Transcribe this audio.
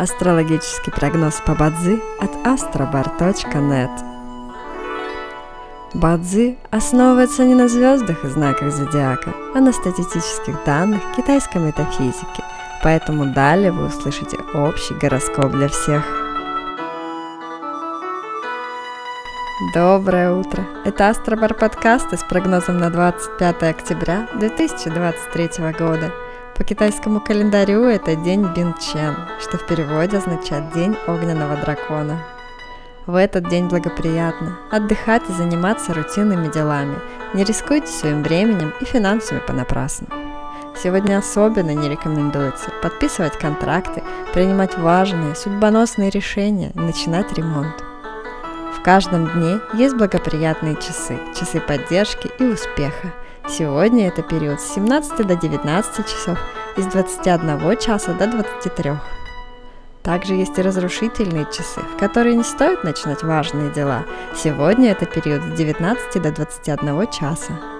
Астрологический прогноз по Бадзи от astrobar.net Бадзи основывается не на звездах и знаках зодиака, а на статистических данных китайской метафизики, поэтому далее вы услышите общий гороскоп для всех. Доброе утро! Это Астробар подкасты с прогнозом на 25 октября 2023 года – по китайскому календарю это день Бинчен, что в переводе означает День огненного дракона. В этот день благоприятно отдыхать и заниматься рутинными делами. Не рискуйте своим временем и финансами понапрасну. Сегодня особенно не рекомендуется подписывать контракты, принимать важные, судьбоносные решения и начинать ремонт. В каждом дне есть благоприятные часы, часы поддержки и успеха – Сегодня это период с 17 до 19 часов и с 21 часа до 23. Также есть и разрушительные часы, в которые не стоит начинать важные дела. Сегодня это период с 19 до 21 часа.